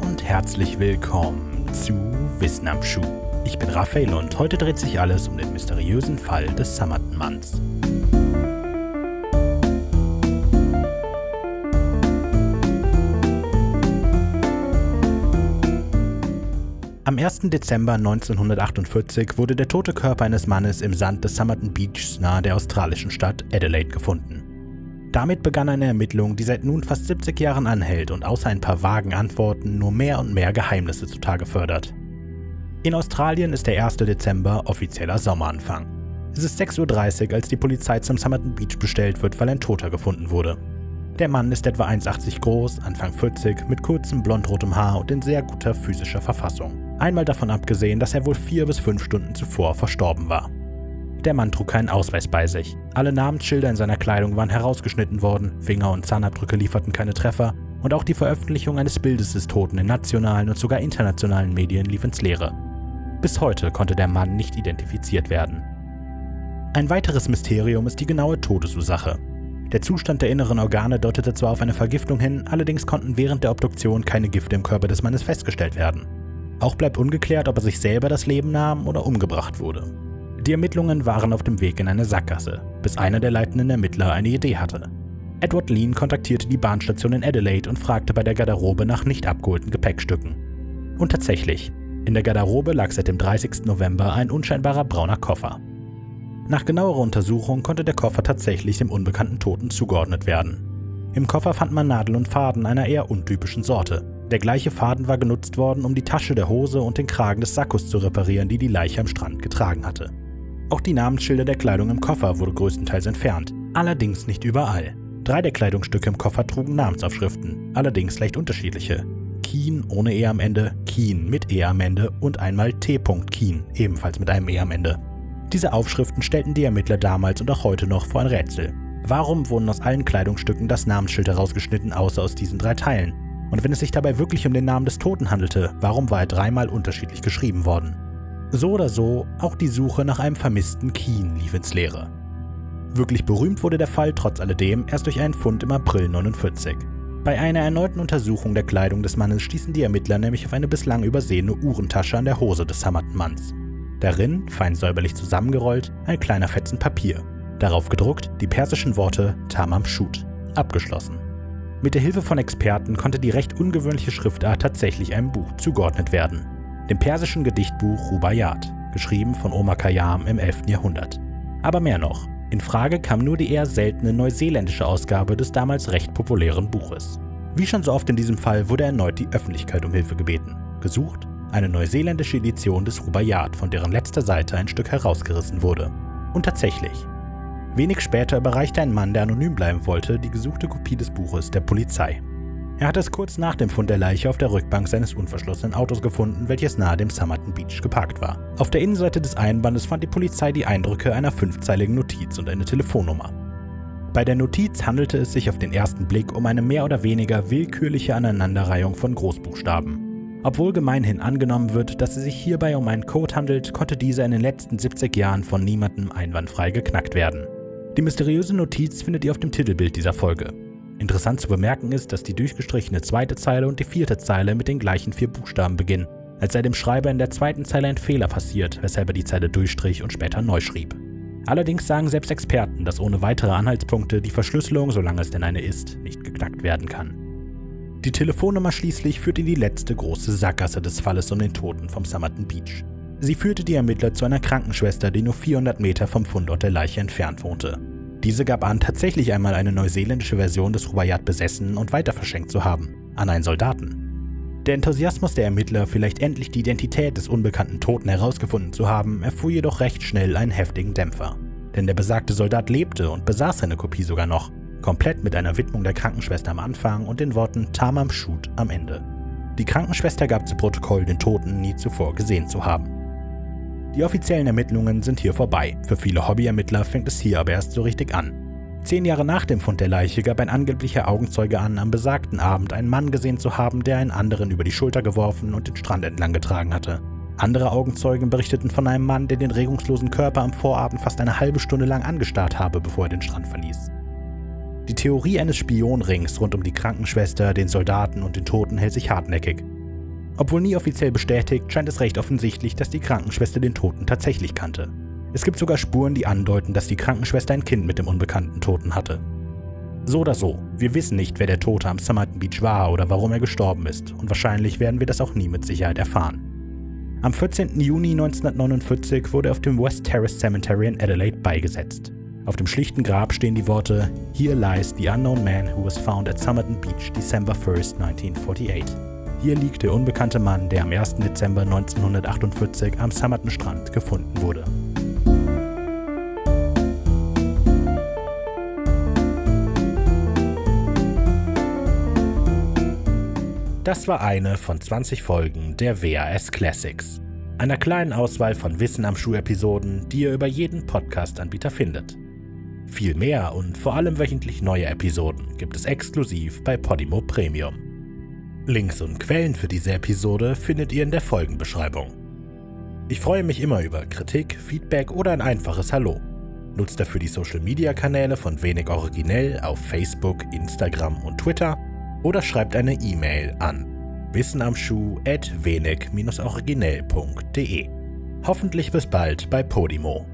und herzlich willkommen zu Wissen am Schuh. Ich bin Raphael und heute dreht sich alles um den mysteriösen Fall des Summerton-Manns. Am 1. Dezember 1948 wurde der tote Körper eines Mannes im Sand des Somerton Beaches nahe der australischen Stadt Adelaide gefunden. Damit begann eine Ermittlung, die seit nun fast 70 Jahren anhält und außer ein paar vagen Antworten nur mehr und mehr Geheimnisse zutage fördert. In Australien ist der 1. Dezember offizieller Sommeranfang. Es ist 6.30 Uhr, als die Polizei zum Somerton Beach bestellt wird, weil ein Toter gefunden wurde. Der Mann ist etwa 1,80 groß, Anfang 40, mit kurzem blondrotem Haar und in sehr guter physischer Verfassung. Einmal davon abgesehen, dass er wohl vier bis fünf Stunden zuvor verstorben war. Der Mann trug keinen Ausweis bei sich. Alle Namensschilder in seiner Kleidung waren herausgeschnitten worden, Finger- und Zahnabdrücke lieferten keine Treffer und auch die Veröffentlichung eines Bildes des Toten in nationalen und sogar internationalen Medien lief ins Leere. Bis heute konnte der Mann nicht identifiziert werden. Ein weiteres Mysterium ist die genaue Todesursache. Der Zustand der inneren Organe deutete zwar auf eine Vergiftung hin, allerdings konnten während der Obduktion keine Gifte im Körper des Mannes festgestellt werden. Auch bleibt ungeklärt, ob er sich selber das Leben nahm oder umgebracht wurde. Die Ermittlungen waren auf dem Weg in eine Sackgasse, bis einer der leitenden Ermittler eine Idee hatte. Edward Lean kontaktierte die Bahnstation in Adelaide und fragte bei der Garderobe nach nicht abgeholten Gepäckstücken. Und tatsächlich, in der Garderobe lag seit dem 30. November ein unscheinbarer brauner Koffer. Nach genauerer Untersuchung konnte der Koffer tatsächlich dem unbekannten Toten zugeordnet werden. Im Koffer fand man Nadel und Faden einer eher untypischen Sorte, der gleiche Faden war genutzt worden, um die Tasche der Hose und den Kragen des Sackos zu reparieren, die die Leiche am Strand getragen hatte. Auch die Namensschilder der Kleidung im Koffer wurde größtenteils entfernt, allerdings nicht überall. Drei der Kleidungsstücke im Koffer trugen Namensaufschriften, allerdings leicht unterschiedliche. Keen ohne E am Ende, Keen mit E am Ende und einmal T. Keen, ebenfalls mit einem E am Ende. Diese Aufschriften stellten die Ermittler damals und auch heute noch vor ein Rätsel. Warum wurden aus allen Kleidungsstücken das Namensschild herausgeschnitten, außer aus diesen drei Teilen? Und wenn es sich dabei wirklich um den Namen des Toten handelte, warum war er dreimal unterschiedlich geschrieben worden? So oder so, auch die Suche nach einem vermissten Keen lief ins Leere. Wirklich berühmt wurde der Fall trotz alledem erst durch einen Fund im April 49. Bei einer erneuten Untersuchung der Kleidung des Mannes stießen die Ermittler nämlich auf eine bislang übersehene Uhrentasche an der Hose des Hammerten-Manns. Darin, fein säuberlich zusammengerollt, ein kleiner Fetzen Papier. Darauf gedruckt die persischen Worte Tamam Shut. Abgeschlossen. Mit der Hilfe von Experten konnte die recht ungewöhnliche Schriftart tatsächlich einem Buch zugeordnet werden. Dem persischen Gedichtbuch Rubaiyat, geschrieben von Omar Khayyam im 11. Jahrhundert. Aber mehr noch. In Frage kam nur die eher seltene neuseeländische Ausgabe des damals recht populären Buches. Wie schon so oft in diesem Fall wurde erneut die Öffentlichkeit um Hilfe gebeten. Gesucht eine neuseeländische Edition des Rubaiyat, von deren letzter Seite ein Stück herausgerissen wurde. Und tatsächlich, Wenig später überreichte ein Mann, der anonym bleiben wollte, die gesuchte Kopie des Buches der Polizei. Er hatte es kurz nach dem Fund der Leiche auf der Rückbank seines unverschlossenen Autos gefunden, welches nahe dem Somerton Beach geparkt war. Auf der Innenseite des Einbandes fand die Polizei die Eindrücke einer fünfzeiligen Notiz und eine Telefonnummer. Bei der Notiz handelte es sich auf den ersten Blick um eine mehr oder weniger willkürliche Aneinanderreihung von Großbuchstaben. Obwohl gemeinhin angenommen wird, dass es sich hierbei um einen Code handelt, konnte dieser in den letzten 70 Jahren von niemandem einwandfrei geknackt werden. Die mysteriöse Notiz findet ihr auf dem Titelbild dieser Folge. Interessant zu bemerken ist, dass die durchgestrichene zweite Zeile und die vierte Zeile mit den gleichen vier Buchstaben beginnen, als sei dem Schreiber in der zweiten Zeile ein Fehler passiert, weshalb er die Zeile durchstrich und später neu schrieb. Allerdings sagen selbst Experten, dass ohne weitere Anhaltspunkte die Verschlüsselung, solange es denn eine ist, nicht geknackt werden kann. Die Telefonnummer schließlich führt in die letzte große Sackgasse des Falles um den Toten vom Somerton Beach. Sie führte die Ermittler zu einer Krankenschwester, die nur 400 Meter vom Fundort der Leiche entfernt wohnte. Diese gab an, tatsächlich einmal eine neuseeländische Version des Rubaiyat besessen und weiter verschenkt zu haben, an einen Soldaten. Der Enthusiasmus der Ermittler, vielleicht endlich die Identität des unbekannten Toten herausgefunden zu haben, erfuhr jedoch recht schnell einen heftigen Dämpfer. Denn der besagte Soldat lebte und besaß seine Kopie sogar noch, komplett mit einer Widmung der Krankenschwester am Anfang und den Worten Tamam Shut am Ende. Die Krankenschwester gab zu Protokoll, den Toten nie zuvor gesehen zu haben. Die offiziellen Ermittlungen sind hier vorbei. Für viele Hobbyermittler fängt es hier aber erst so richtig an. Zehn Jahre nach dem Fund der Leiche gab ein angeblicher Augenzeuge an, am besagten Abend einen Mann gesehen zu haben, der einen anderen über die Schulter geworfen und den Strand entlang getragen hatte. Andere Augenzeugen berichteten von einem Mann, der den regungslosen Körper am Vorabend fast eine halbe Stunde lang angestarrt habe, bevor er den Strand verließ. Die Theorie eines Spionrings rund um die Krankenschwester, den Soldaten und den Toten hält sich hartnäckig. Obwohl nie offiziell bestätigt, scheint es recht offensichtlich, dass die Krankenschwester den Toten tatsächlich kannte. Es gibt sogar Spuren, die andeuten, dass die Krankenschwester ein Kind mit dem unbekannten Toten hatte. So oder so, wir wissen nicht, wer der Tote am Somerton Beach war oder warum er gestorben ist, und wahrscheinlich werden wir das auch nie mit Sicherheit erfahren. Am 14. Juni 1949 wurde er auf dem West Terrace Cemetery in Adelaide beigesetzt. Auf dem schlichten Grab stehen die Worte Here lies the unknown man who was found at Somerton Beach December 1, 1948. Hier liegt der unbekannte Mann, der am 1. Dezember 1948 am Somerton Strand gefunden wurde. Das war eine von 20 Folgen der WAS Classics. Einer kleinen Auswahl von Wissen am Schuh-Episoden, die ihr über jeden Podcast-Anbieter findet. Viel mehr und vor allem wöchentlich neue Episoden gibt es exklusiv bei Podimo Premium. Links und Quellen für diese Episode findet ihr in der Folgenbeschreibung. Ich freue mich immer über Kritik, Feedback oder ein einfaches Hallo. Nutzt dafür die Social-Media-Kanäle von Wenig Originell auf Facebook, Instagram und Twitter oder schreibt eine E-Mail an wissenamschuh at wenig-originell.de. Hoffentlich bis bald bei Podimo.